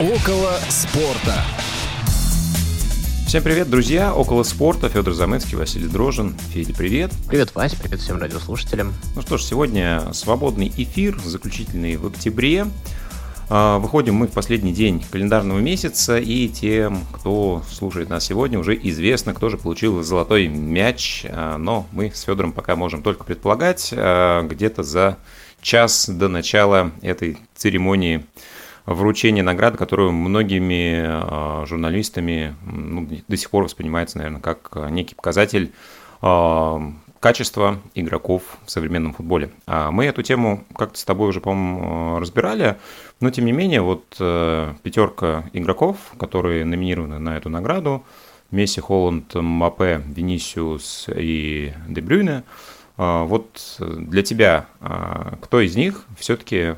Около спорта. Всем привет, друзья! Около спорта. Федор Замыцкий, Василий Дрожин. Федя, привет. Привет, Вась, привет всем радиослушателям. Ну что ж, сегодня свободный эфир, заключительный в октябре. А, выходим мы в последний день календарного месяца, и тем, кто слушает нас сегодня, уже известно, кто же получил золотой мяч. А, но мы с Федором пока можем только предполагать, а, где-то за час до начала этой церемонии вручение награды, которую многими а, журналистами ну, до сих пор воспринимается, наверное, как некий показатель а, качества игроков в современном футболе. А мы эту тему как-то с тобой уже, по-моему, разбирали, но тем не менее, вот э, пятерка игроков, которые номинированы на эту награду, Месси, Холланд, Мапе, Венисиус и Дебрюйне, вот для тебя кто из них все-таки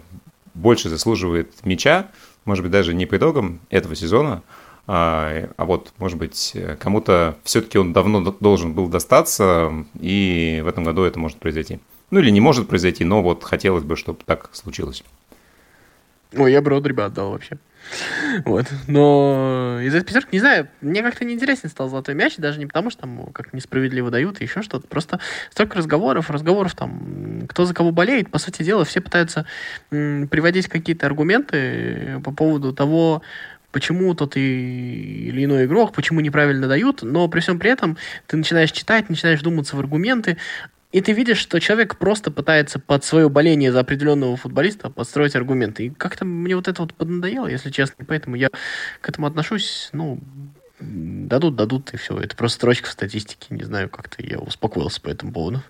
больше заслуживает мяча, может быть, даже не по итогам этого сезона, а, а вот, может быть, кому-то все-таки он давно должен был достаться, и в этом году это может произойти. Ну или не может произойти, но вот хотелось бы, чтобы так случилось. Ой, я бы Родриба отдал вообще. Вот. Но из этой пятерки, не знаю, мне как-то неинтересен стал золотой мяч, даже не потому, что там как несправедливо дают и еще что-то. Просто столько разговоров, разговоров там, кто за кого болеет. По сути дела, все пытаются м, приводить какие-то аргументы по поводу того, почему тот и, или иной игрок, почему неправильно дают, но при всем при этом ты начинаешь читать, начинаешь думаться в аргументы, и ты видишь, что человек просто пытается под свое боление за определенного футболиста подстроить аргументы. И как-то мне вот это вот поднадоело, если честно. Поэтому я к этому отношусь, ну, дадут, дадут, и все. Это просто строчка в статистике. Не знаю, как-то я успокоился по этому поводу.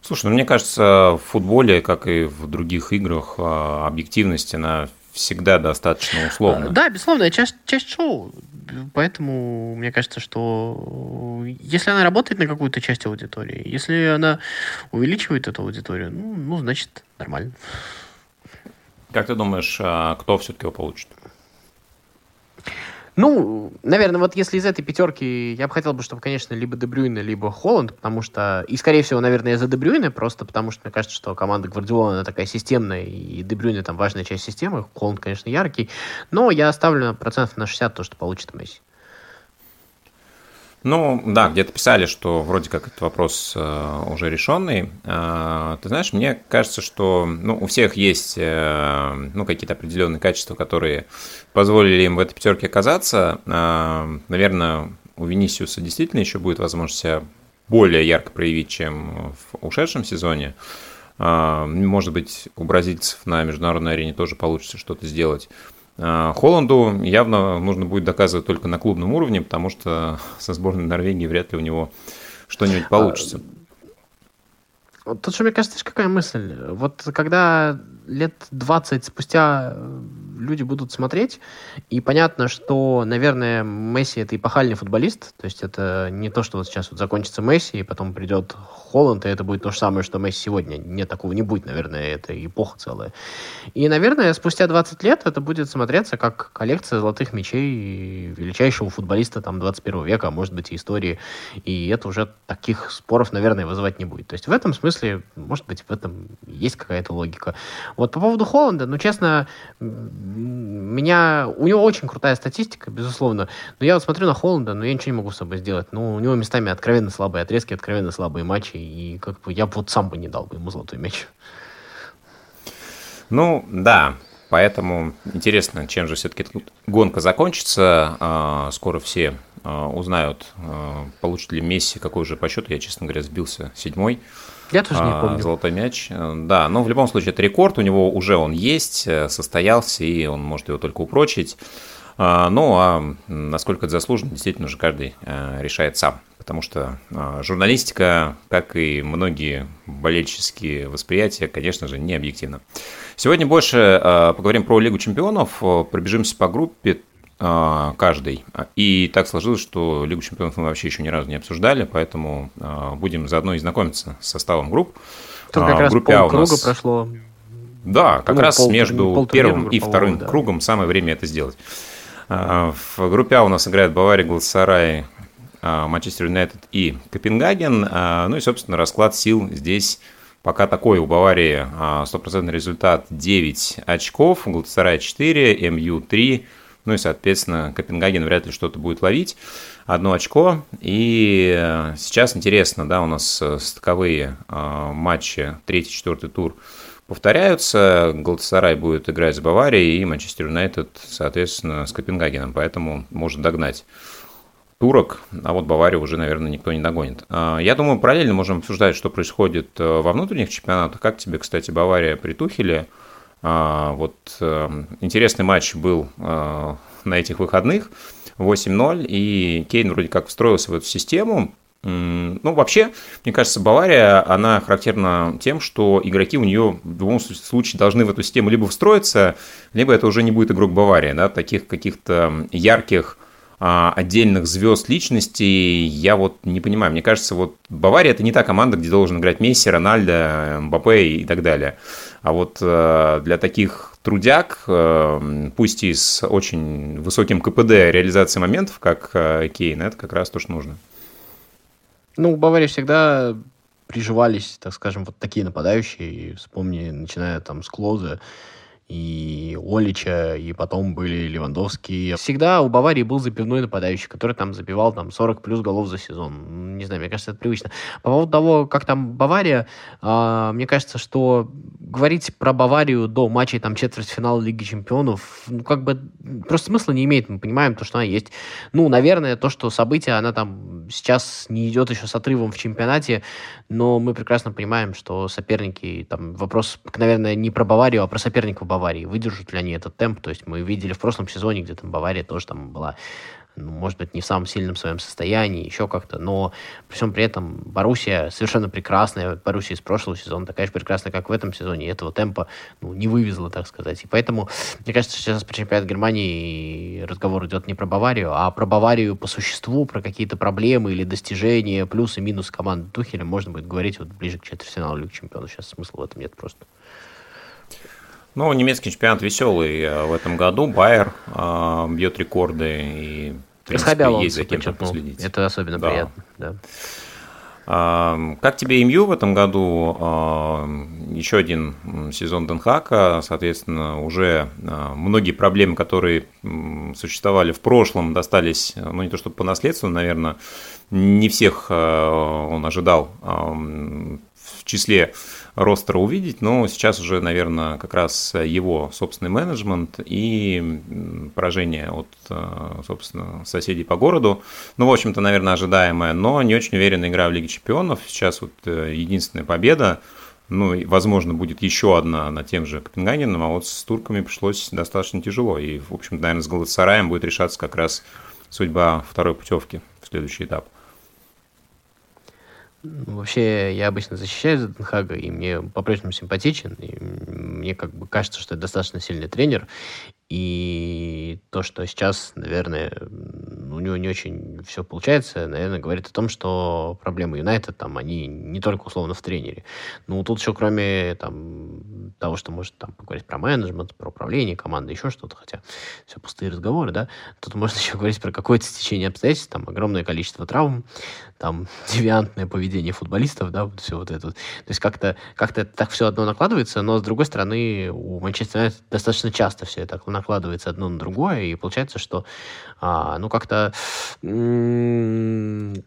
Слушай, ну мне кажется, в футболе, как и в других играх, а, объективность, она всегда достаточно условно. Да, безусловно, часть, часть шоу. Поэтому мне кажется, что если она работает на какую-то часть аудитории, если она увеличивает эту аудиторию, ну, ну значит, нормально. Как ты думаешь, а кто все-таки его получит? Ну, наверное, вот если из этой пятерки я бы хотел бы, чтобы, конечно, либо Дебрюйне, либо Холланд, потому что, и, скорее всего, наверное, за Дебрюйне, просто потому что мне кажется, что команда Гвардиола, она такая системная, и Дебрюйне там важная часть системы, Холланд, конечно, яркий, но я ставлю процентов на 60 то, что получит Месси. Ну, да, где-то писали, что вроде как этот вопрос э, уже решенный. Э, ты знаешь, мне кажется, что ну, у всех есть э, ну, какие-то определенные качества, которые позволили им в этой пятерке оказаться. Наверное, у Венисиуса действительно еще будет возможность себя более ярко проявить, чем в ушедшем сезоне. Может быть, у бразильцев на международной арене тоже получится что-то сделать. А, Холланду явно нужно будет доказывать только на клубном уровне, потому что со сборной Норвегии вряд ли у него что-нибудь получится. Тут же, мне кажется, какая мысль. Вот когда лет 20 спустя люди будут смотреть, и понятно, что, наверное, Месси это эпохальный футболист, то есть это не то, что вот сейчас вот закончится Месси, и потом придет Холланд, и это будет то же самое, что Месси сегодня. Нет, такого не будет, наверное, это эпоха целая. И, наверное, спустя 20 лет это будет смотреться как коллекция золотых мечей величайшего футболиста там 21 века, а может быть и истории, и это уже таких споров, наверное, вызывать не будет. То есть в этом смысле, может быть, в этом есть какая-то логика. Вот по поводу Холланда, ну, честно, меня... У него очень крутая статистика, безусловно. Но я вот смотрю на Холланда, но я ничего не могу с собой сделать. Ну, у него местами откровенно слабые отрезки, откровенно слабые матчи. И как бы я вот сам бы не дал бы ему золотой мяч. Ну, да. Поэтому интересно, чем же все-таки гонка закончится. А, скоро все а, узнают, а, получит ли Месси какой же по счету. Я, честно говоря, сбился седьмой. Я тоже не помню. Золотой мяч. Да, но в любом случае это рекорд, у него уже он есть, э, состоялся, и он может его только упрочить. Ну, а насколько это заслуженно, действительно же каждый э, решает сам. Потому что э, журналистика, как и многие болельческие восприятия, конечно же, не объективна. Сегодня больше поговорим про Лигу чемпионов, пробежимся по группе а, каждый. И так сложилось, что Лигу чемпионов мы вообще еще ни разу не обсуждали, поэтому а, будем заодно и знакомиться с составом групп. Тут как а, раз группе а у нас... прошло. Да, как ну, раз пол, между пол первым и вторым да. кругом самое время это сделать. В группе А у нас играют Бавария, Галатасарай, Манчестер Юнайтед и Копенгаген. Ну и, собственно, расклад сил здесь Пока такой у Баварии а, стопроцентный результат 9 очков, Галатасарай 4, МЮ 3, ну и, соответственно, Копенгаген вряд ли что-то будет ловить. Одно очко. И э, сейчас интересно, да, у нас э, стыковые а, матчи, третий, четвертый тур повторяются. Галатасарай будет играть с Баварией и Манчестер Юнайтед, соответственно, с Копенгагеном, поэтому может догнать турок, а вот Баварию уже, наверное, никто не догонит. Я думаю, параллельно можем обсуждать, что происходит э, во внутренних чемпионатах. Как тебе, кстати, Бавария при? А, вот э, интересный матч был э, на этих выходных, 8-0, и Кейн вроде как встроился в эту систему, ну, вообще, мне кажется, Бавария, она характерна тем, что игроки у нее в любом случае должны в эту систему либо встроиться, либо это уже не будет игрок Баварии, да, таких каких-то ярких а, отдельных звезд личностей я вот не понимаю. Мне кажется, вот Бавария это не та команда, где должен играть Месси, Рональдо, Мбаппе и так далее. А вот э, для таких трудяг, э, пусть и с очень высоким КПД реализации моментов, как э, Кейн, это как раз то, что нужно. Ну, у Баварии всегда приживались, так скажем, вот такие нападающие. Вспомни, начиная там с Клоза, и Олича, и потом были Левандовские. Всегда у Баварии был забивной нападающий, который там забивал там 40 плюс голов за сезон. Не знаю, мне кажется, это привычно. По поводу того, как там Бавария, э, мне кажется, что говорить про Баварию до матчей там четвертьфинала Лиги Чемпионов, ну, как бы просто смысла не имеет. Мы понимаем то, что она есть. Ну, наверное, то, что события, она там сейчас не идет еще с отрывом в чемпионате, но мы прекрасно понимаем, что соперники, там вопрос, наверное, не про Баварию, а про соперников Баварии. Выдержат ли они этот темп? То есть мы видели в прошлом сезоне, где там Бавария тоже там была ну, может быть, не в самом сильном своем состоянии, еще как-то, но при всем при этом Боруссия совершенно прекрасная, Боруссия из прошлого сезона такая же прекрасная, как в этом сезоне, и этого темпа ну, не вывезла, так сказать. И поэтому, мне кажется, сейчас про чемпионат Германии разговор идет не про Баварию, а про Баварию по существу, про какие-то проблемы или достижения, плюсы и минусы команды Тухеля можно будет говорить вот ближе к четвертьфиналу Лиги Чемпионов. Сейчас смысла в этом нет просто. Ну, немецкий чемпионат веселый э, в этом году. Байер э, бьет рекорды и, в принципе, есть за кем последить. Это особенно да. приятно, да. А, как тебе МЮ в этом году? А, еще один сезон Денхака, соответственно, уже многие проблемы, которые существовали в прошлом, достались, ну не то чтобы по наследству, наверное, не всех он ожидал в числе ростера увидеть, но сейчас уже, наверное, как раз его собственный менеджмент и поражение от, э, собственно, соседей по городу. Ну, в общем-то, наверное, ожидаемое, но не очень уверенная игра в Лиге Чемпионов. Сейчас вот э, единственная победа, ну, возможно, будет еще одна на тем же Копенгагеном, а вот с турками пришлось достаточно тяжело. И, в общем наверное, с Галатсараем будет решаться как раз судьба второй путевки в следующий этап. Вообще, я обычно защищаю Зеттенхага, и мне по-прежнему симпатичен. И мне как бы кажется, что это достаточно сильный тренер. И то, что сейчас, наверное, у него не очень все получается, наверное, говорит о том, что проблемы Юнайтед там, они не только условно в тренере. Ну, тут еще кроме там, того, что может там поговорить про менеджмент, про управление командой, еще что-то, хотя все пустые разговоры, да, тут можно еще говорить про какое-то стечение обстоятельств, там огромное количество травм, там девиантное поведение футболистов, да, вот все вот это. То есть как-то как так все одно накладывается, но с другой стороны у Манчестер Юнайтед достаточно часто все это накладывается одно на другое, и получается, что а, ну как-то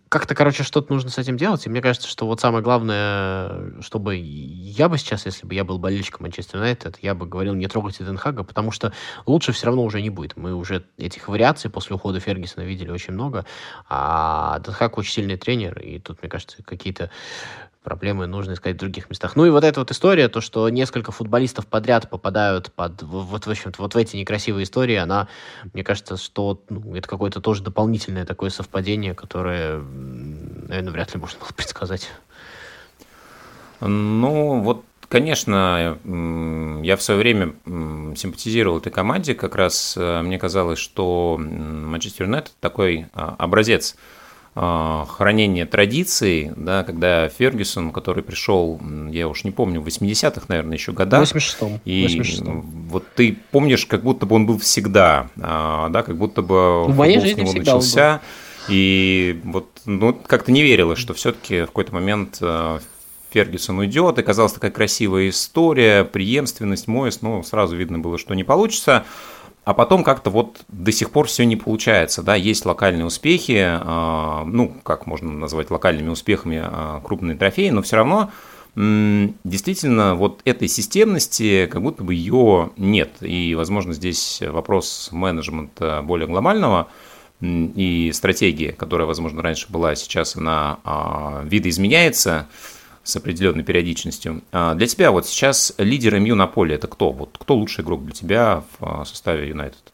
как-то, короче, что-то нужно с этим делать, и мне кажется, что вот самое главное, чтобы я бы сейчас, если бы я был болельщиком Манчестер Юнайтед, я бы говорил, не трогайте Денхага, потому что лучше все равно уже не будет. Мы уже этих вариаций после ухода Фергюсона видели очень много, а Денхаг очень сильный тренер, и тут, мне кажется, какие-то проблемы нужно искать в других местах. Ну и вот эта вот история, то, что несколько футболистов подряд попадают под вот, в общем вот в эти некрасивые истории, она, мне кажется, что ну, это какое-то тоже дополнительное такое совпадение, которое, наверное, вряд ли можно было предсказать. Ну, вот Конечно, я в свое время симпатизировал этой команде, как раз э, мне казалось, что Манчестер Юнайтед такой а, образец хранение традиций, да, когда Фергюсон, который пришел, я уж не помню, в 80-х, наверное, еще годах. В 86-м. И 86 вот ты помнишь, как будто бы он был всегда, а, да, как будто бы в моей жизни с него начался. И вот ну, как-то не верилось, что все-таки в какой-то момент а, Фергюсон уйдет, и казалась такая красивая история, преемственность, Моэс, но сразу видно было, что не получится. А потом как-то вот до сих пор все не получается, да, есть локальные успехи, а, ну, как можно назвать локальными успехами а, крупные трофеи, но все равно действительно вот этой системности как будто бы ее нет. И, возможно, здесь вопрос менеджмента более глобального и стратегии, которая, возможно, раньше была, сейчас она а, видоизменяется с определенной периодичностью. А для тебя вот сейчас лидер МЮ на поле это кто? Вот кто лучший игрок для тебя в составе Юнайтед?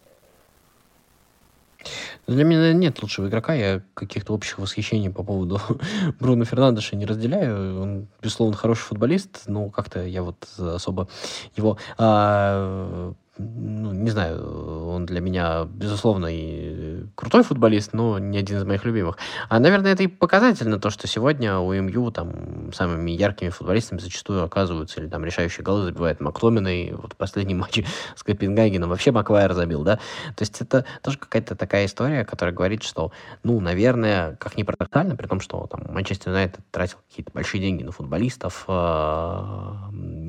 Для меня нет лучшего игрока. Я каких-то общих восхищений по поводу Бруно Фернандеша не разделяю. Он, безусловно, хороший футболист, но как-то я вот особо его а, ну, не знаю, он для меня, безусловно, и крутой футболист, но не один из моих любимых. А, наверное, это и показательно то, что сегодня у МЮ там самыми яркими футболистами зачастую оказываются, или там решающие голы забивает Макломин, и вот в последнем матче с Копенгагеном вообще Маквайер забил, да? То есть это тоже какая-то такая история, которая говорит, что, ну, наверное, как ни парадоксально, при том, что там Манчестер Юнайтед тратил какие-то большие деньги на футболистов, э,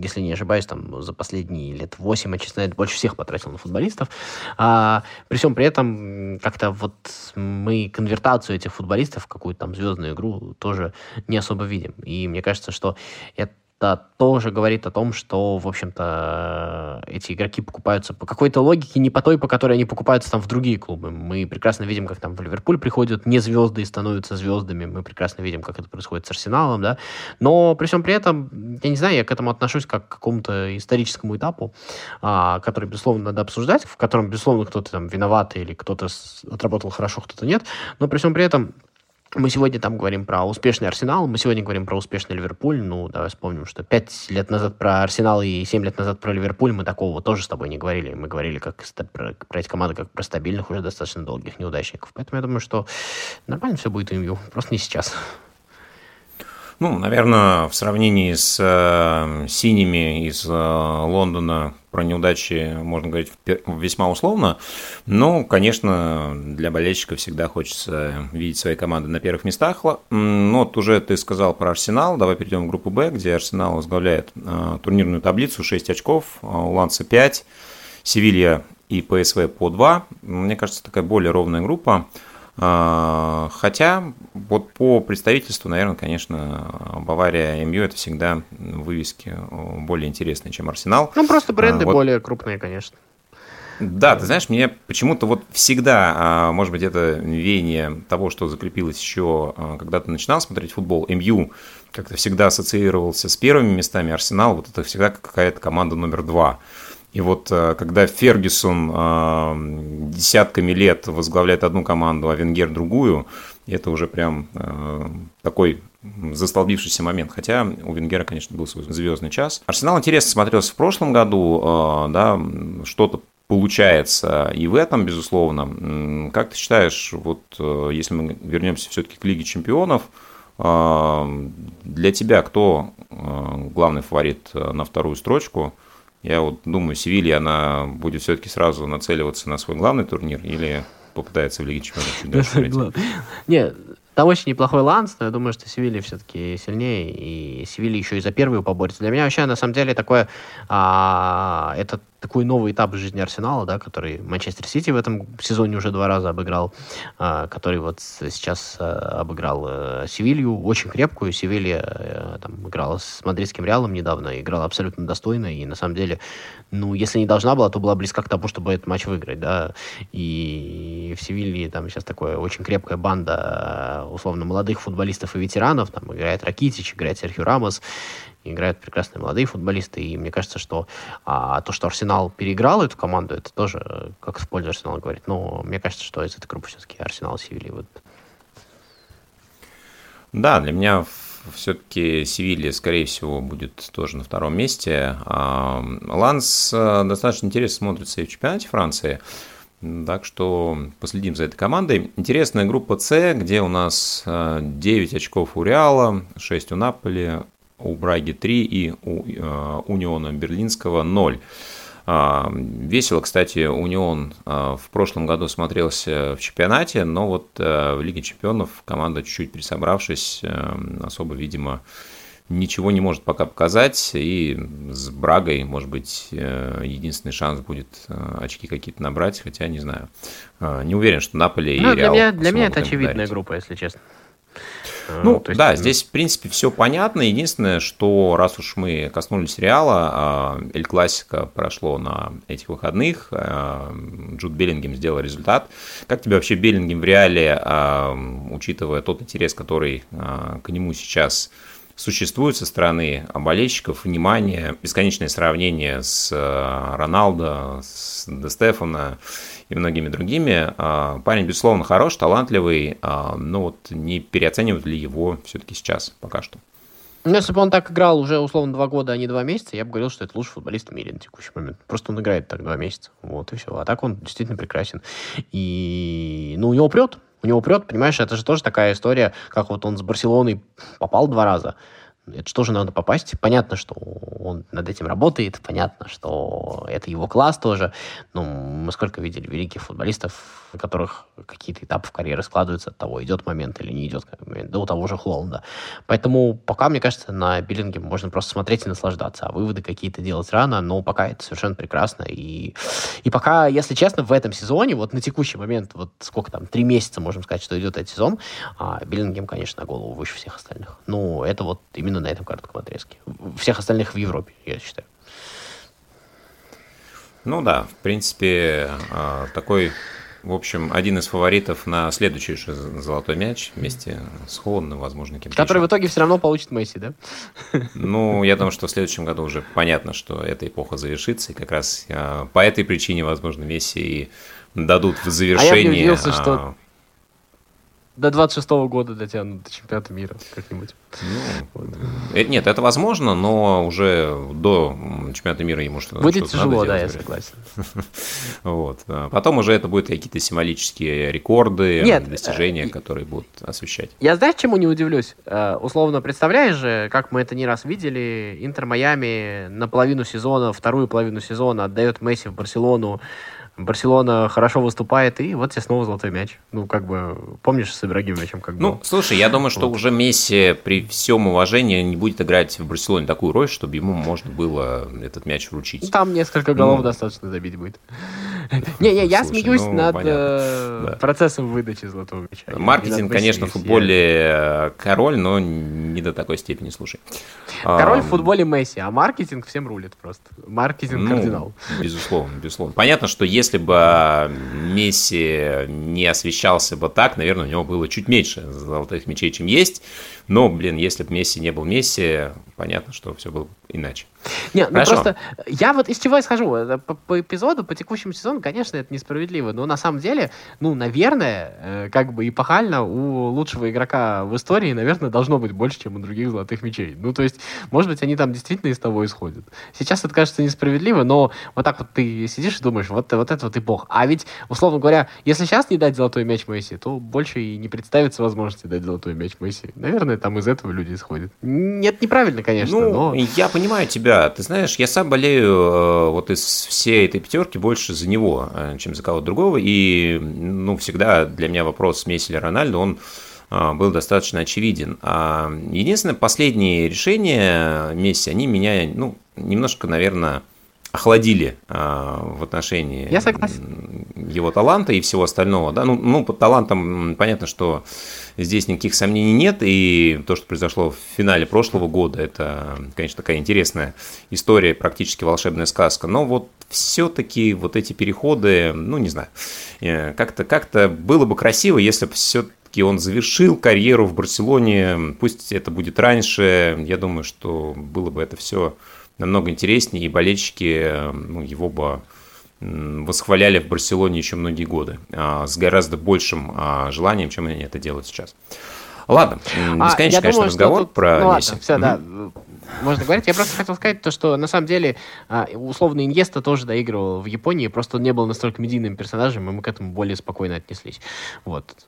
если не ошибаюсь, там за последние лет 8 Манчестер Юнайтед больше больше всех потратил на футболистов. А, при всем при этом как-то вот мы конвертацию этих футболистов в какую-то там звездную игру тоже не особо видим. И мне кажется, что это это тоже говорит о том, что, в общем-то, эти игроки покупаются по какой-то логике, не по той, по которой они покупаются там в другие клубы. Мы прекрасно видим, как там в Ливерпуль приходят не звезды и становятся звездами. Мы прекрасно видим, как это происходит с Арсеналом, да. Но при всем при этом, я не знаю, я к этому отношусь как к какому-то историческому этапу, а, который, безусловно, надо обсуждать, в котором, безусловно, кто-то там виноват или кто-то отработал хорошо, кто-то нет. Но при всем при этом мы сегодня там говорим про успешный Арсенал, мы сегодня говорим про успешный Ливерпуль. Ну, давай вспомним, что пять лет назад про Арсенал и семь лет назад про Ливерпуль мы такого тоже с тобой не говорили. Мы говорили как про, про эти команды как про стабильных, уже достаточно долгих неудачников. Поэтому я думаю, что нормально все будет им, просто не сейчас. Ну, наверное, в сравнении с э, синими из э, Лондона про неудачи можно говорить весьма условно. Но, конечно, для болельщиков всегда хочется видеть свои команды на первых местах. Ну, вот уже ты сказал про Арсенал. Давай перейдем в группу Б, где Арсенал возглавляет э, турнирную таблицу 6 очков, у Ланса 5, Севилья и ПСВ по 2. Мне кажется, такая более ровная группа. А, хотя вот по представительству, наверное, конечно, Бавария МЮ это всегда вывески более интересные, чем Арсенал. Ну, просто бренды а, вот... более крупные, конечно. Да, ты знаешь, мне почему-то вот всегда, а, может быть, это веяние того, что закрепилось еще, когда ты начинал смотреть футбол, МЮ как-то всегда ассоциировался с первыми местами, Арсенал, вот это всегда какая-то команда номер два. И вот э, когда Фергюсон э, десятками лет возглавляет одну команду, а Венгер другую, это уже прям э, такой застолбившийся момент. Хотя у Венгера, конечно, был свой звездный час. Арсенал интересно смотрелся в прошлом году, да, что-то получается и в этом, безусловно. Как ты считаешь, вот если мы вернемся все-таки к Лиге чемпионов, для тебя кто главный фаворит на вторую строчку – я вот думаю, Севилья, она будет все-таки сразу нацеливаться на свой главный турнир или попытается в Лиге Чемпионов чуть дальше Не, там очень неплохой ланс, но я думаю, что Севилья все-таки сильнее, и Севилья еще и за первую поборется. Для меня вообще, на самом деле, такое, а, это такой новый этап жизни Арсенала, да, который Манчестер Сити в этом сезоне уже два раза обыграл, а, который вот сейчас а, обыграл а, Севилью, очень крепкую. Севилья а, там играла с мадридским Реалом недавно, играла абсолютно достойно, и на самом деле, ну, если не должна была, то была близка к тому, чтобы этот матч выиграть, да, и в Севилье там сейчас такая очень крепкая банда, условно, молодых футболистов и ветеранов, там играет Ракитич, играет Серхио Рамос, играют прекрасные молодые футболисты, и мне кажется, что а, то, что Арсенал переиграл эту команду, это тоже, как в пользу Арсенала говорит, но мне кажется, что из этой группы все-таки Арсенал Севилья вот. Да, для меня все-таки Севилья, скорее всего, будет тоже на втором месте. А, Ланс э, достаточно интересно смотрится и в чемпионате Франции. Так что последим за этой командой. Интересная группа С, где у нас 9 э, очков у Реала, 6 у Наполи, у Браги 3 и у э, Униона Берлинского 0. А, весело, кстати, Унион а, в прошлом году смотрелся в чемпионате, но вот э, в Лиге чемпионов команда, чуть-чуть присобравшись, э, особо, видимо, ничего не может пока показать, и с Брагой, может быть, единственный шанс будет очки какие-то набрать, хотя не знаю. Не уверен, что Наполе ну, и Реал Для меня, для меня это очевидная дарить. группа, если честно. Ну, есть... да, здесь, в принципе, все понятно. Единственное, что раз уж мы коснулись Реала, а, Эль Классика прошло на этих выходных, а, Джуд Беллингем сделал результат. Как тебе вообще Беллингем в Реале, а, учитывая тот интерес, который к нему сейчас существует со стороны болельщиков, внимание, бесконечное сравнение с Роналдо, с Де Стефано, и многими другими. А, парень, безусловно, хорош, талантливый, а, но вот не переоценивают ли его все-таки сейчас пока что? Ну, если бы он так играл уже, условно, два года, а не два месяца, я бы говорил, что это лучший футболист в мире на текущий момент. Просто он играет так два месяца. Вот, и все. А так он действительно прекрасен. И, ну, у него прет. У него прет, понимаешь, это же тоже такая история, как вот он с Барселоной попал два раза. Это же надо попасть? Понятно, что он над этим работает, понятно, что это его класс тоже. Но мы сколько видели великих футболистов, у которых какие-то этапы в карьере складываются от того, идет момент или не идет момент, да у того же Холланда. Поэтому пока, мне кажется, на Биллинге можно просто смотреть и наслаждаться, а выводы какие-то делать рано, но пока это совершенно прекрасно. И, и пока, если честно, в этом сезоне, вот на текущий момент, вот сколько там, три месяца, можем сказать, что идет этот сезон, а Биллингем, конечно, на голову выше всех остальных. Ну, это вот именно на этом коротком отрезке. Всех остальных в Европе, я считаю. Ну да, в принципе, а, такой в общем, один из фаворитов на следующий же золотой мяч вместе с Холландом, возможно, кем-то Который еще. в итоге все равно получит Месси, да? Ну, я думаю, что в следующем году уже понятно, что эта эпоха завершится, и как раз а, по этой причине, возможно, Месси и дадут в завершение... А я удивился, что до 26-го года дотянут до чемпионата мира как-нибудь. Ну, вот. Э, нет, это возможно, но уже до чемпионата мира ему что-то Будет что тяжело, да, я согласен. вот. Потом уже это будут какие-то символические рекорды, нет, достижения, э, которые будут освещать. Я знаешь, чему не удивлюсь? Э, условно, представляешь же, как мы это не раз видели, Интер Майами на половину сезона, вторую половину сезона отдает Месси в Барселону, Барселона хорошо выступает, и вот тебе снова золотой мяч. Ну, как бы, помнишь с Ибрагимовичем как Ну, слушай, я думаю, что вот. уже Месси при всем уважении не будет играть в Барселоне такую роль, чтобы ему можно было этот мяч вручить. Там несколько голов ну, достаточно забить будет. Не-не, я смеюсь ну, над э, процессом выдачи золотого мяча. Маркетинг, конечно, в футболе э, король, но не до такой степени, слушай. Король в футболе Месси, а маркетинг всем рулит просто. Маркетинг ну, кардинал. Безусловно, безусловно. Понятно, что если бы Месси не освещался бы так, наверное, у него было чуть меньше золотых мячей, чем есть. Но, блин, если бы Месси не был Месси, понятно, что все было иначе. Нет, ну просто я вот из чего исхожу. По, по эпизоду, по текущему сезону, конечно, это несправедливо. Но на самом деле, ну, наверное, э, как бы эпохально у лучшего игрока в истории, наверное, должно быть больше, чем у других золотых мячей. Ну, то есть, может быть, они там действительно из того исходят. Сейчас это кажется несправедливо, но вот так вот ты сидишь и думаешь, вот, вот это вот эпоха. А ведь, условно говоря, если сейчас не дать золотой мяч Месси, то больше и не представится возможности дать золотой мяч Месси. Наверное, наверное, там из этого люди исходят. Нет, неправильно, конечно, ну, но... Я понимаю тебя. Ты знаешь, я сам болею э, вот из всей этой пятерки больше за него, э, чем за кого-то другого. И, ну, всегда для меня вопрос Месси или Рональдо, он э, был достаточно очевиден. А единственное, последние решения Месси, они меня, ну, немножко, наверное, охладили а, в отношении Я согласен. его таланта и всего остального. Да? Ну, ну, под талантом понятно, что здесь никаких сомнений нет, и то, что произошло в финале прошлого года, это, конечно, такая интересная история, практически волшебная сказка, но вот все-таки вот эти переходы, ну, не знаю, э, как-то как было бы красиво, если бы все-таки он завершил карьеру в Барселоне, пусть это будет раньше, я думаю, что было бы это все намного интереснее, и болельщики ну, его бы восхваляли в Барселоне еще многие годы, а, с гораздо большим а, желанием, чем они это делают сейчас. Ладно, а, бесконечный, а, конечно, думаю, разговор тут... про ну, Месси. Ладно, все, да, можно говорить. Я просто хотел сказать то, что на самом деле условно Иньеста тоже доигрывал в Японии, просто он не был настолько медийным персонажем, и мы к этому более спокойно отнеслись. Вот.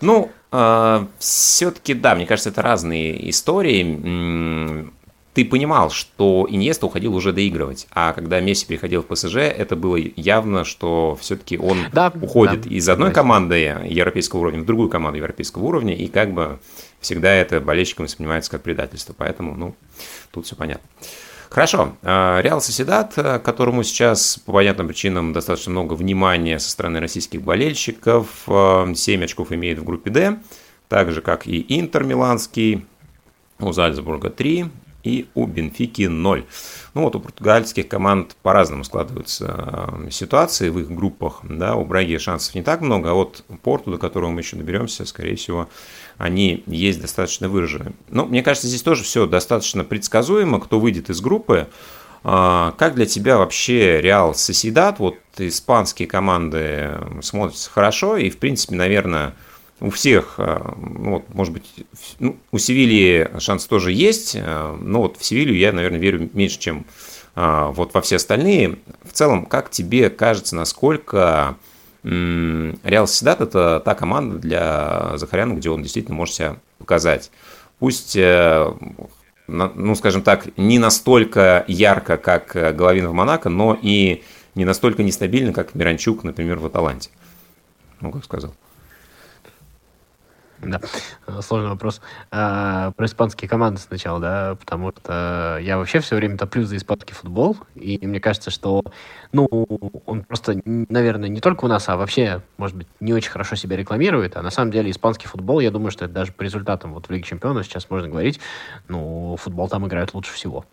Ну, э, все-таки, да, мне кажется, это разные истории ты понимал, что Иньеста уходил уже доигрывать, а когда Месси переходил в ПСЖ, это было явно, что все-таки он да, уходит да, из одной команды европейского уровня в другую команду европейского уровня, и как бы всегда это болельщикам воспринимается как предательство, поэтому, ну, тут все понятно. Хорошо. А, Реал Соседат, которому сейчас по понятным причинам достаточно много внимания со стороны российских болельщиков, 7 а, очков имеет в группе D, так же, как и Интер Миланский, у Зальцбурга 3, и у Бенфики 0. Ну вот у португальских команд по-разному складываются э, ситуации в их группах. Да, у Браги шансов не так много, а вот Порту, до которого мы еще доберемся, скорее всего, они есть достаточно выражены. Но мне кажется, здесь тоже все достаточно предсказуемо, кто выйдет из группы. А, как для тебя вообще Реал Соседат, вот испанские команды смотрятся хорошо, и в принципе, наверное, у всех, э, ну, вот, может быть, ну, у Севильи шанс тоже есть, э, но вот в Севилью я, наверное, верю меньше, чем э, вот во все остальные. В целом, как тебе кажется, насколько Реал Седат это та команда для Захаряна, где он действительно может себя показать. Пусть, ну, скажем так, не настолько ярко, как Головин в Монако, но и не настолько нестабильно, как Миранчук, например, в Аталанте. Ну, как сказал. Да, сложный вопрос. А, про испанские команды сначала, да, потому что я вообще все время топлю за испанский футбол, и мне кажется, что, ну, он просто, наверное, не только у нас, а вообще, может быть, не очень хорошо себя рекламирует, а на самом деле испанский футбол, я думаю, что это даже по результатам вот в Лиге Чемпионов сейчас можно говорить, ну, футбол там играют лучше всего.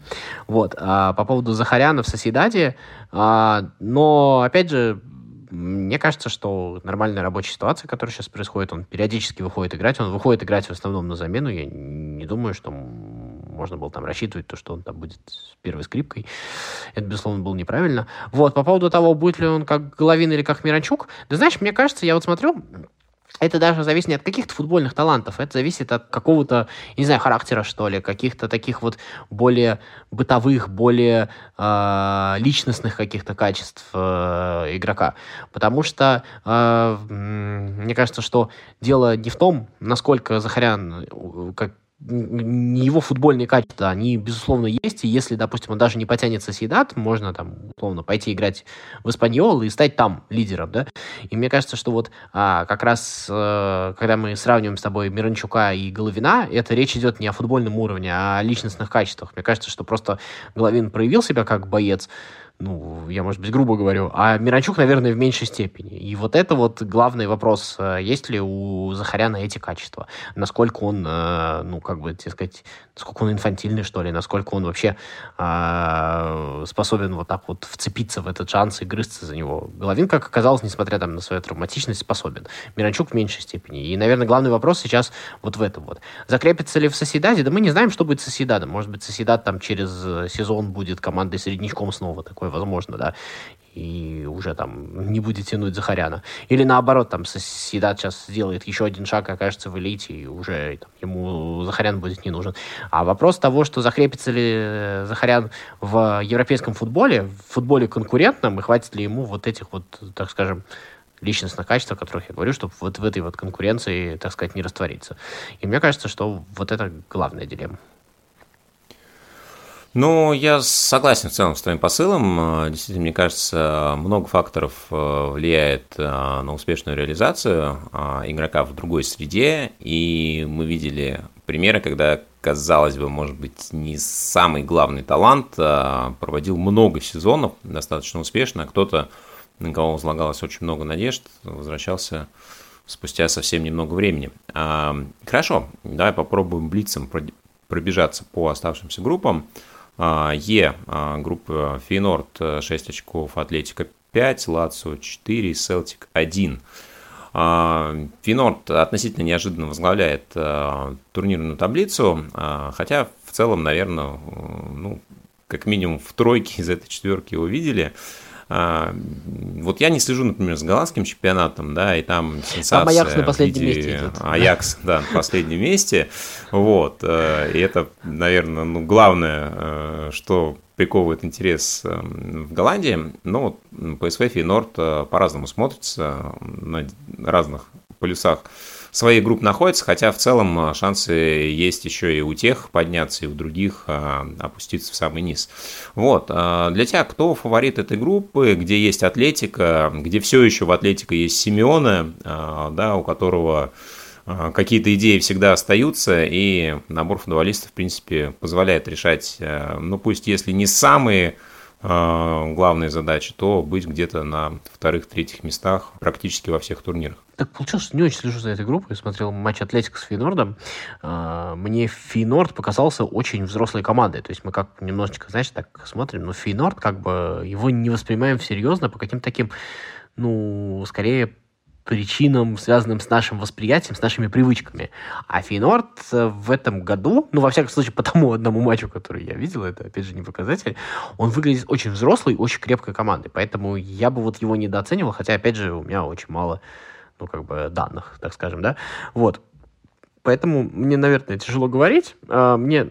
Вот, а по поводу Захаряна в Соседаде, а, но, опять же, мне кажется, что нормальная рабочая ситуация, которая сейчас происходит, он периодически выходит играть, он выходит играть в основном на замену, я не думаю, что можно было там рассчитывать то, что он там будет с первой скрипкой. Это, безусловно, было неправильно. Вот, по поводу того, будет ли он как Головин или как Миранчук, да знаешь, мне кажется, я вот смотрю, это даже зависит не от каких-то футбольных талантов, это зависит от какого-то, не знаю, характера, что ли, каких-то таких вот более бытовых, более э, личностных каких-то качеств э, игрока. Потому что э, мне кажется, что дело не в том, насколько Захарян как не его футбольные качества, они, безусловно, есть, и если, допустим, он даже не потянется Сейдат, можно там, условно, пойти играть в Испаньол и стать там лидером, да, и мне кажется, что вот а, как раз, а, когда мы сравниваем с тобой Миранчука и Головина, это речь идет не о футбольном уровне, а о личностных качествах. Мне кажется, что просто Головин проявил себя как боец, ну, я, может быть, грубо говорю, а Миранчук, наверное, в меньшей степени. И вот это вот главный вопрос, э, есть ли у Захаряна эти качества, насколько он, э, ну, как бы, так сказать, насколько он инфантильный, что ли, насколько он вообще э, способен вот так вот вцепиться в этот шанс и грызться за него. Головин, как оказалось, несмотря там на свою травматичность, способен. Миранчук в меньшей степени. И, наверное, главный вопрос сейчас вот в этом вот. Закрепится ли в Соседаде? Да мы не знаем, что будет с Соседадом. Может быть, Соседад там через сезон будет командой среднячком снова такой такое возможно, да, и уже там не будет тянуть Захаряна. Или наоборот, там Седат сейчас сделает еще один шаг, окажется в элите, и уже там, ему Захарян будет не нужен. А вопрос того, что закрепится ли э, Захарян в европейском футболе, в футболе конкурентном, и хватит ли ему вот этих вот, так скажем, личностных качеств, о которых я говорю, чтобы вот в этой вот конкуренции, так сказать, не раствориться. И мне кажется, что вот это главная дилемма. Ну, я согласен в целом с твоим посылом. Э, действительно, мне кажется, много факторов э, влияет э, на успешную реализацию игрока в другой среде. И мы видели примеры, когда, казалось бы, может быть, не самый главный талант проводил много сезонов достаточно успешно, а кто-то, на кого возлагалось очень много надежд, возвращался спустя совсем немного времени. Хорошо, давай попробуем блицем пробежаться по оставшимся группам. А, е, а, группа Фейнорд 6 очков, Атлетика 5, Лацио 4, Селтик 1. Финорд относительно неожиданно возглавляет а, турнирную таблицу, хотя в целом, наверное, ну, как минимум в тройке из этой четверки его видели. А, вот я не слежу, например, с голландским чемпионатом, да, и там сенсация. Там Аякс на последнем месте идет. Аякс, да, на последнем месте. Вот. Э, и это, наверное, ну, главное, э, что приковывает интерес эм, в Голландии. Но вот PSV и Норд э, по-разному смотрятся на разных полюсах своих групп находятся, хотя в целом шансы есть еще и у тех подняться, и у других опуститься в самый низ. Вот. Для тебя кто фаворит этой группы, где есть Атлетика, где все еще в Атлетика есть Симеона, да, у которого какие-то идеи всегда остаются, и набор футболистов, в принципе, позволяет решать, э, ну пусть если не самые э, главные задачи, то быть где-то на вторых-третьих местах практически во всех турнирах. Так получилось, что не очень слежу за этой группой. Смотрел матч Атлетика с Фейнордом. А, мне Фейнорд показался очень взрослой командой. То есть мы как немножечко, знаешь, так смотрим, но Фейнорд как бы его не воспринимаем серьезно по каким-то таким, ну, скорее причинам, связанным с нашим восприятием, с нашими привычками. А Фейнорд э, в этом году, ну, во всяком случае, по тому одному матчу, который я видел, это, опять же, не показатель, он выглядит очень взрослой, очень крепкой командой. Поэтому я бы вот его недооценивал, хотя, опять же, у меня очень мало, ну, как бы, данных, так скажем, да. Вот. Поэтому мне, наверное, тяжело говорить. А, мне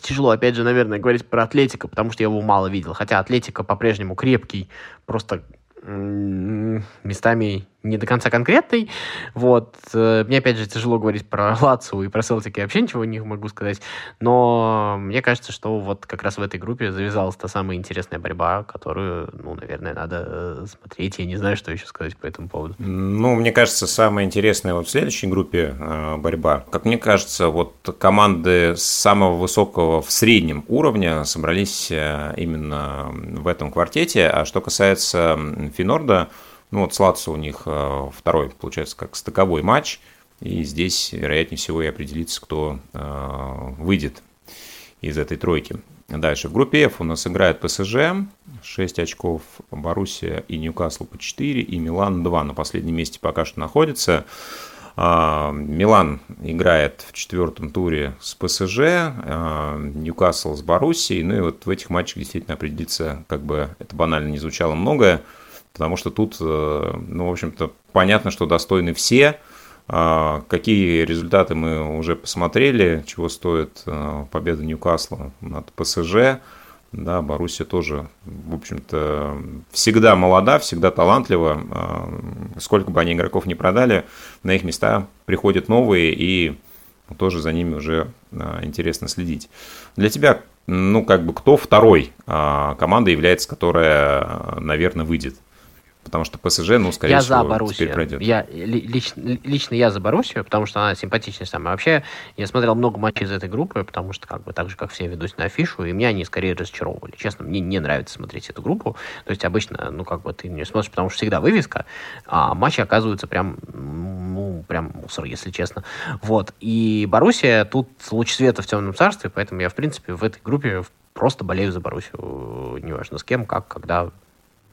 Тяжело, опять же, наверное, говорить про Атлетика, потому что я его мало видел. Хотя Атлетика по-прежнему крепкий, просто местами не до конца конкретный. Вот. Э, мне, опять же, тяжело говорить про Лацу и про Селтик, я вообще ничего не могу сказать. Но мне кажется, что вот как раз в этой группе завязалась та самая интересная борьба, которую, ну, наверное, надо э, смотреть. Я не знаю, что еще сказать по этому поводу. Ну, мне кажется, самое интересное вот в следующей группе э, борьба. Как мне кажется, вот команды самого высокого в среднем уровня собрались именно в этом квартете. А что касается Финорда, ну вот с Лацо у них э, второй, получается, как стыковой матч. И здесь, вероятнее всего, и определится, кто э, выйдет из этой тройки. Дальше. В группе F у нас играет ПСЖ, 6 очков, Боруссия и Ньюкасл по 4, и Милан 2 на последнем месте пока что находится. А, Милан играет в четвертом туре с ПСЖ, а, Ньюкасл с Боруссией, ну и вот в этих матчах действительно определится, как бы это банально не звучало многое, потому что тут, э, ну, в общем-то, понятно, что достойны все. А, какие результаты мы уже посмотрели, чего стоит э, победа Ньюкасла над ПСЖ. Да, Боруссия тоже, в общем-то, всегда молода, всегда талантлива. А, сколько бы они игроков не продали, на их места приходят новые, и тоже за ними уже а, интересно следить. Для тебя, ну, как бы, кто второй команда является, которая, наверное, выйдет? Потому что ПСЖ, ну, скорее я всего, за Боруссию. теперь пройдет. Я, лично, лично я за Боруссию, потому что она симпатичная самая. Вообще, я смотрел много матчей из этой группы, потому что, как бы, так же, как все, ведусь на афишу, и меня они скорее разочаровывали. Честно, мне не нравится смотреть эту группу. То есть, обычно, ну, как бы, ты не смотришь, потому что всегда вывеска, а матчи оказываются прям, ну, прям мусор, если честно. Вот. И Боруссия тут луч света в темном царстве, поэтому я, в принципе, в этой группе просто болею за Боруссию. Неважно с кем, как, когда,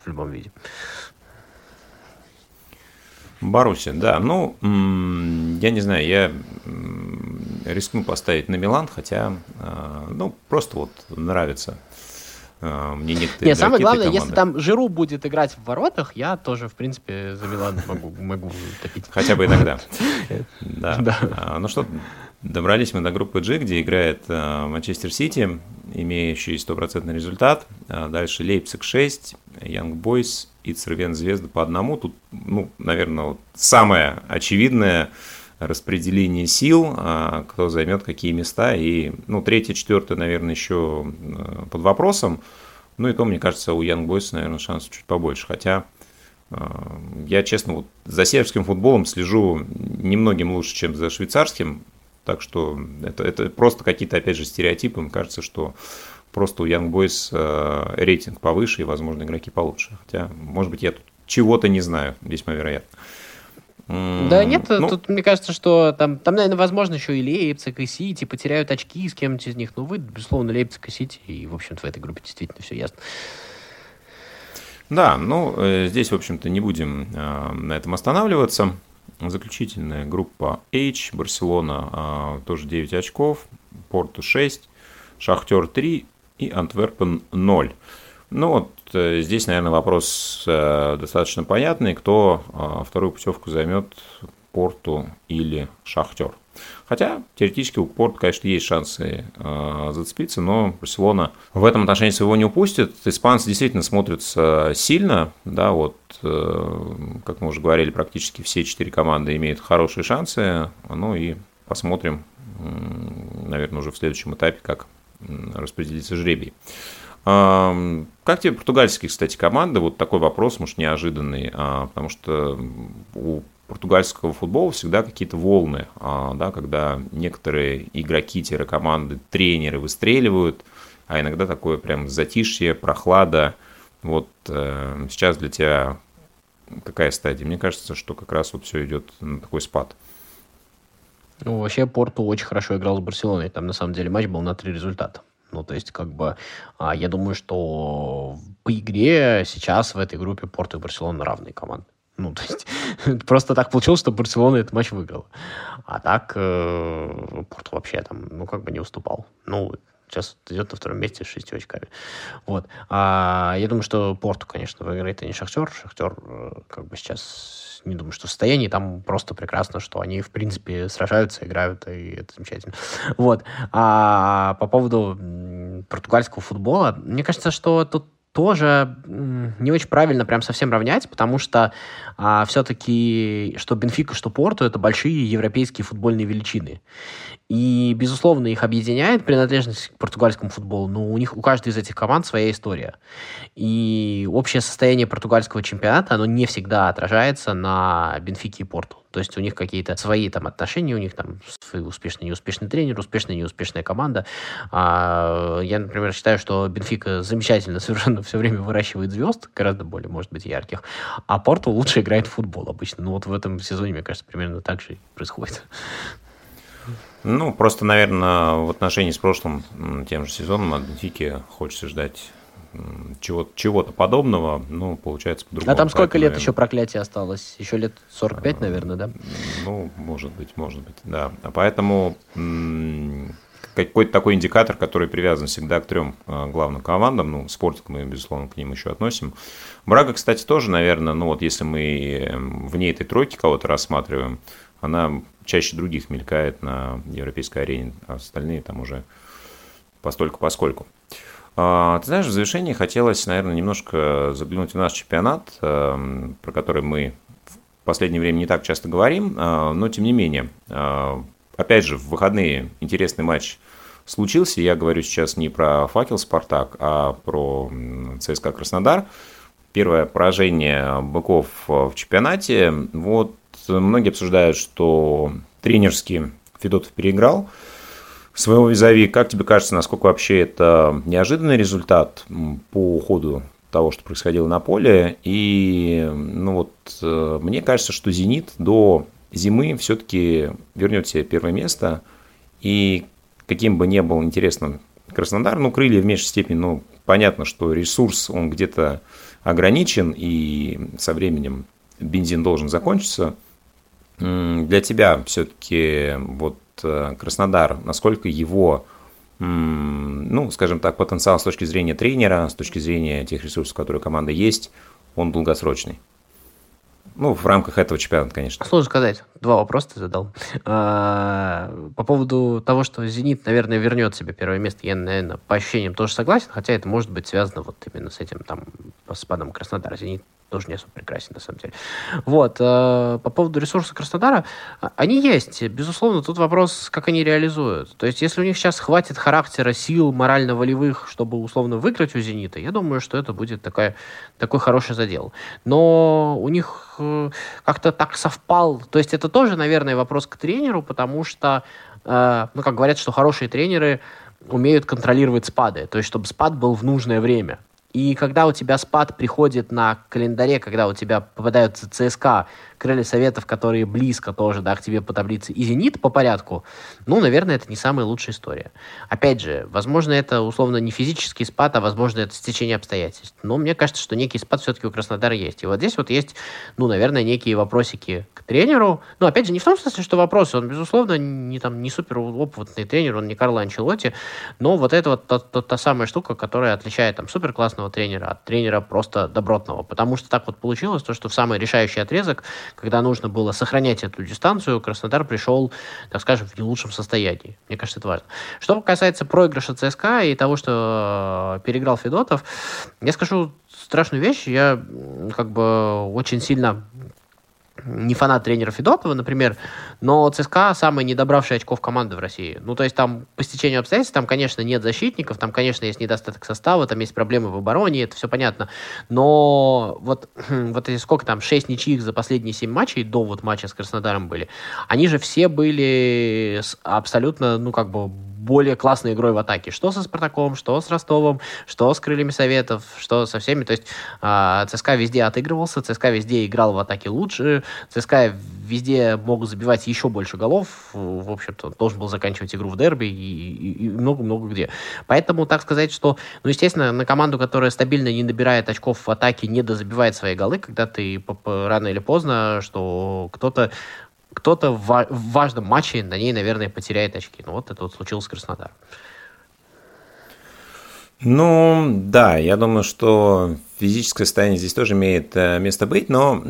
в любом виде. Баруси, да. Ну, я не знаю, я рискну поставить на Милан, хотя, а, ну, просто вот нравится а, мне некоторые Нет, самое главное, команды. если там Жиру будет играть в воротах, я тоже, в принципе, за Милан могу, могу топить. Хотя бы иногда. Да. да. А, ну что, добрались мы до группы G, где играет Манчестер Сити, имеющий стопроцентный результат. Дальше Лейпциг 6, Янг Бойс и Цервен Звезда по одному. Тут, ну, наверное, вот самое очевидное распределение сил, а, кто займет какие места. И, ну, третье, четвертое, наверное, еще э, под вопросом. Ну, и то, мне кажется, у Young Boys, наверное, шансов чуть побольше. Хотя э, я, честно, вот за сербским футболом слежу немногим лучше, чем за швейцарским. Так что это, это просто какие-то, опять же, стереотипы. Мне кажется, что просто у Young Boys э, рейтинг повыше и, возможно, игроки получше. Хотя, может быть, я тут чего-то не знаю, весьма вероятно. Да нет, ну, тут мне кажется, что там, там, наверное, возможно, еще и Лейпциг, и Сити потеряют очки с кем-нибудь из них. Ну, вы, безусловно, Лейпциг и Сити, и, в общем-то, в этой группе действительно все ясно. Да, ну, э, здесь, в общем-то, не будем э, на этом останавливаться. Заключительная группа H, Барселона э, тоже 9 очков, Порту 6, Шахтер 3 и Антверпен 0. Ну вот э, здесь, наверное, вопрос э, достаточно понятный, кто э, вторую путевку займет Порту или Шахтер. Хотя, теоретически, у Порт, конечно, есть шансы э, зацепиться, но Барселона в этом отношении своего не упустит. Испанцы действительно смотрятся сильно, да, вот, э, как мы уже говорили, практически все четыре команды имеют хорошие шансы, ну и посмотрим, э, наверное, уже в следующем этапе, как распределится жребий. Как тебе португальские, кстати, команды? Вот такой вопрос, может, неожиданный, а, потому что у португальского футбола всегда какие-то волны, а, да, когда некоторые игроки-команды, тренеры выстреливают, а иногда такое прям затишье, прохлада. Вот э, сейчас для тебя какая стадия? Мне кажется, что как раз вот все идет на такой спад. Ну, вообще, Порту очень хорошо играл с Барселоной. Там, на самом деле, матч был на три результата. Ну, то есть, как бы, а, я думаю, что по игре сейчас в этой группе Порту и Барселона равные команды. Ну, то есть, просто так получилось, что Барселона этот матч выиграл. А так, э, Порту вообще там, ну, как бы не уступал. Ну, сейчас идет на втором месте с шестью очками. Вот. А, я думаю, что Порту, конечно, выиграет, а не Шахтер. Шахтер, э, как бы, сейчас не думаю, что состоянии там просто прекрасно, что они, в принципе, сражаются, играют, и это замечательно. Вот. А по поводу португальского футбола, мне кажется, что тут тоже не очень правильно прям совсем равнять, потому что а, все-таки что Бенфика, что Порту это большие европейские футбольные величины. И, безусловно, их объединяет принадлежность к португальскому футболу, но у них у каждой из этих команд своя история. И общее состояние португальского чемпионата, оно не всегда отражается на Бенфике и Порту. То есть у них какие-то свои там отношения, у них там успешный, неуспешный тренер, успешная, неуспешная команда. А, я, например, считаю, что Бенфика замечательно совершенно все время выращивает звезд, гораздо более, может быть, ярких, а Порту лучше играет в футбол обычно. Ну вот в этом сезоне, мне кажется, примерно так же происходит. Ну, просто, наверное, в отношении с прошлым тем же сезоном от Бенфики хочется ждать чего- чего-то подобного, ну, получается по-другому. А там сколько лет наверное... еще проклятия осталось? Еще лет 45, наверное, да? Ну, может быть, может быть, да. А поэтому какой-то такой индикатор, который привязан всегда к трем а, главным командам, ну, спортик мы, безусловно, к ним еще относим. Брага, кстати, тоже, наверное, ну, вот если мы вне этой тройки кого-то рассматриваем, она чаще других мелькает на европейской арене, а остальные там уже постольку поскольку. А, ты знаешь, в завершении хотелось, наверное, немножко заглянуть в наш чемпионат, эм, про который мы в последнее время не так часто говорим, а, но тем не менее, а, опять же, в выходные интересный матч случился. Я говорю сейчас не про факел Спартак, а про ЦСКА Краснодар. Первое поражение быков в чемпионате. Вот многие обсуждают, что тренерский Федотов переиграл своего визави. Как тебе кажется, насколько вообще это неожиданный результат по ходу того, что происходило на поле? И ну вот, э, мне кажется, что «Зенит» до зимы все-таки вернет себе первое место. И каким бы ни был интересным Краснодар, ну, крылья в меньшей степени, ну, понятно, что ресурс, он где-то ограничен, и со временем бензин должен закончиться. Для тебя все-таки вот Краснодар, насколько его, ну, скажем так, потенциал с точки зрения тренера, с точки зрения тех ресурсов, которые у команды есть, он долгосрочный? Ну, в рамках этого чемпионата, конечно. Сложно сказать. Два вопроса ты задал. А, по поводу того, что «Зенит», наверное, вернет себе первое место, я, наверное, по ощущениям тоже согласен, хотя это может быть связано вот именно с этим там спадом Краснодара. «Зенит» тоже не особо прекрасен, на самом деле. Вот. Э, по поводу ресурса Краснодара, а, они есть. Безусловно, тут вопрос, как они реализуют. То есть, если у них сейчас хватит характера, сил, морально-волевых, чтобы условно выиграть у «Зенита», я думаю, что это будет такая, такой хороший задел. Но у них э, как-то так совпал. То есть, это тоже, наверное, вопрос к тренеру, потому что, э, ну, как говорят, что хорошие тренеры умеют контролировать спады. То есть, чтобы спад был в нужное время. И когда у тебя спад приходит на календаре, когда у тебя попадаются ЦСКА, крылья советов, которые близко тоже, да, к тебе по таблице, и Зенит по порядку, ну, наверное, это не самая лучшая история. Опять же, возможно, это условно не физический спад, а возможно, это стечение обстоятельств. Но мне кажется, что некий спад все-таки у Краснодара есть. И вот здесь вот есть, ну, наверное, некие вопросики к тренеру. Ну, опять же, не в том смысле, что вопросы. Он, безусловно, не, там, не супер опытный тренер, он не Карло Анчелотти, но вот это вот та, та, та самая штука, которая отличает там супер классного тренера от тренера просто добротного. Потому что так вот получилось, то, что в самый решающий отрезок когда нужно было сохранять эту дистанцию, Краснодар пришел, так скажем, в не лучшем состоянии. Мне кажется, это важно. Что касается проигрыша ЦСКА и того, что э, переиграл Федотов, я скажу страшную вещь. Я как бы очень сильно не фанат тренера Федотова, например, но ЦСКА самая недобравшая очков команды в России. Ну, то есть там по стечению обстоятельств, там, конечно, нет защитников, там, конечно, есть недостаток состава, там есть проблемы в обороне, это все понятно. Но вот, вот сколько там, 6 ничьих за последние 7 матчей, до вот матча с Краснодаром были, они же все были абсолютно, ну, как бы более классной игрой в атаке. Что со Спартаком, что с Ростовом, что с Крыльями Советов, что со всеми. То есть э, ЦСКА везде отыгрывался, ЦСКА везде играл в атаке лучше, ЦСКА везде мог забивать еще больше голов. В общем-то, должен был заканчивать игру в дерби и много-много где. Поэтому, так сказать, что, ну, естественно, на команду, которая стабильно не набирает очков в атаке, не дозабивает свои голы, когда ты рано или поздно, что кто-то кто-то в, в важном матче на ней, наверное, потеряет очки. Ну вот это вот случилось с Краснодаром. Ну, да, я думаю, что физическое состояние здесь тоже имеет э, место быть, но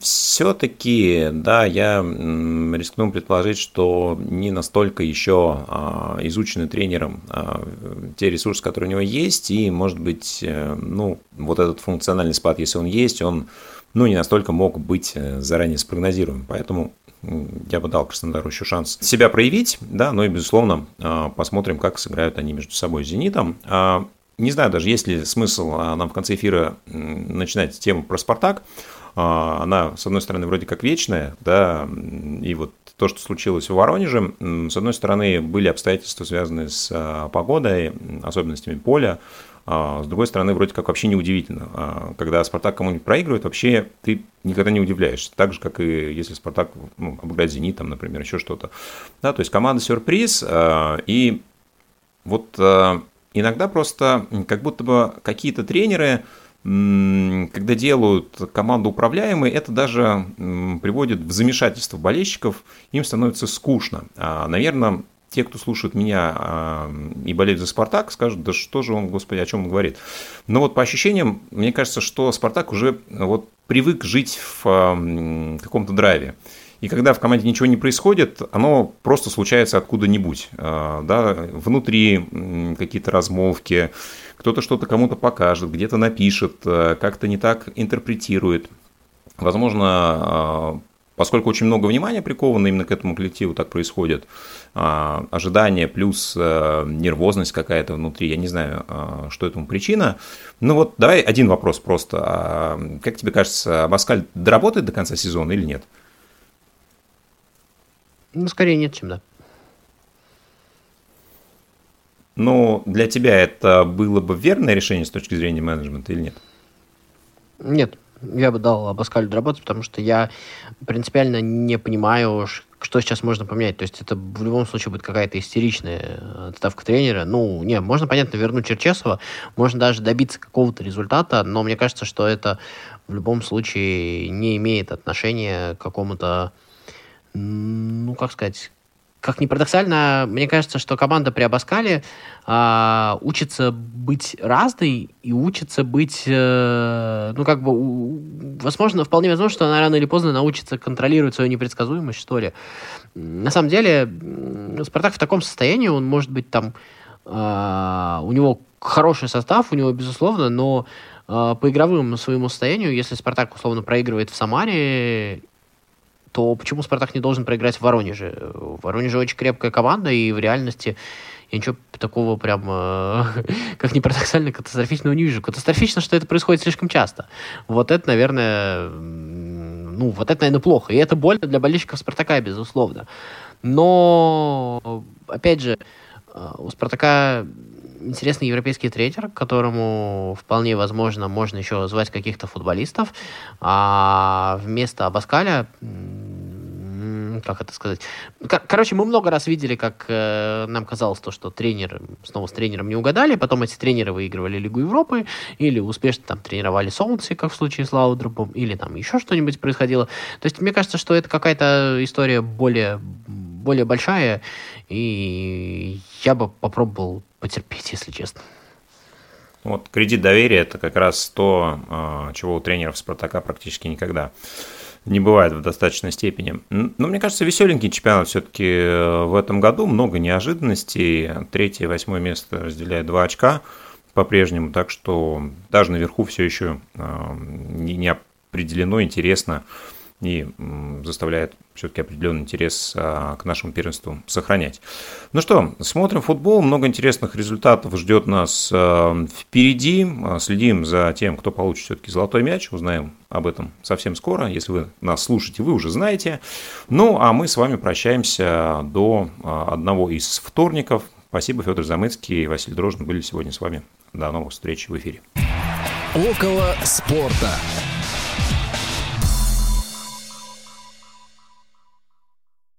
все-таки, да, я рискну предположить, что не настолько еще а, изучены тренером а, те ресурсы, которые у него есть, и, может быть, э, ну, вот этот функциональный спад, если он есть, он, ну, не настолько мог быть э, заранее спрогнозируем. Поэтому я бы дал Краснодару еще шанс себя проявить, да, но и, безусловно, а, посмотрим, как сыграют они между собой с «Зенитом». А, не знаю даже, есть ли смысл а, нам в конце эфира начинать тему про «Спартак». Она, с одной стороны, вроде как вечная, да, и вот то, что случилось в Воронеже, с одной стороны, были обстоятельства, связанные с погодой, особенностями поля, а с другой стороны, вроде как вообще не удивительно. А когда Спартак кому-нибудь проигрывает, вообще ты никогда не удивляешься. Так же, как и если Спартак ну, обыграет Зенит, там, например, еще что-то. Да, то есть команда сюрприз. А, и вот иногда просто как будто бы какие-то тренеры когда делают команду управляемой, это даже приводит в замешательство болельщиков, им становится скучно. Наверное, те, кто слушает меня а, и болеют за «Спартак», скажут, да что же он, господи, о чем он говорит. Но вот по ощущениям, мне кажется, что «Спартак» уже вот привык жить в а, каком-то драйве. И когда в команде ничего не происходит, оно просто случается откуда-нибудь. А, да, внутри какие-то размолвки, кто-то что-то кому-то покажет, где-то напишет, как-то не так интерпретирует. Возможно, поскольку очень много внимания приковано именно к этому коллективу, так происходит, а, ожидание плюс а, нервозность какая-то внутри, я не знаю, а, что этому причина. Ну вот давай один вопрос просто. А, как тебе кажется, Абаскаль доработает до конца сезона или нет? Ну, скорее нет, чем да. Ну, для тебя это было бы верное решение с точки зрения менеджмента или нет? Нет, я бы дал Абаскалю доработать, потому что я принципиально не понимаю, что сейчас можно поменять. То есть это в любом случае будет какая-то истеричная э, отставка тренера. Ну, не, можно, понятно, вернуть Черчесова, можно даже добиться какого-то результата, но мне кажется, что это в любом случае не имеет отношения к какому-то, ну, как сказать, как ни парадоксально, мне кажется, что команда при Абаскале а, учится быть разной и учится быть, э, ну, как бы, у, возможно, вполне возможно, что она рано или поздно научится контролировать свою непредсказуемость, что ли. На самом деле, Спартак в таком состоянии, он может быть там, а, у него хороший состав, у него, безусловно, но а, по игровому своему состоянию, если Спартак условно проигрывает в Самаре то почему Спартак не должен проиграть в Воронеже? Воронеже очень крепкая команда, и в реальности я ничего такого прям, э, как ни парадоксально, катастрофичного не вижу. Катастрофично, что это происходит слишком часто. Вот это, наверное, ну, вот это, наверное, плохо. И это больно для болельщиков Спартака, безусловно. Но, опять же, э, у Спартака интересный европейский тренер, которому вполне возможно можно еще звать каких-то футболистов, а вместо Абаскаля как это сказать? Короче, мы много раз видели, как э, нам казалось то, что тренер, снова с тренером не угадали, потом эти тренеры выигрывали Лигу Европы, или успешно там тренировали Солнце, как в случае с Лаудрупом, или там еще что-нибудь происходило. То есть мне кажется, что это какая-то история более, более большая, и я бы попробовал потерпеть, если честно. Вот кредит доверия – это как раз то, а, чего у тренеров Спартака практически никогда не бывает в достаточной степени. Но мне кажется, веселенький чемпионат все-таки э, в этом году. Много неожиданностей. Третье и восьмое место разделяет два очка по-прежнему. Так что даже наверху все еще а, не определено, интересно и заставляет все-таки определенный интерес а, к нашему первенству сохранять. Ну что, смотрим футбол, много интересных результатов ждет нас а, впереди. А, следим за тем, кто получит все-таки золотой мяч, узнаем об этом совсем скоро. Если вы нас слушаете, вы уже знаете. Ну, а мы с вами прощаемся до одного из вторников. Спасибо, Федор Замыцкий и Василий Дрожжин были сегодня с вами. До новых встреч в эфире. Около спорта.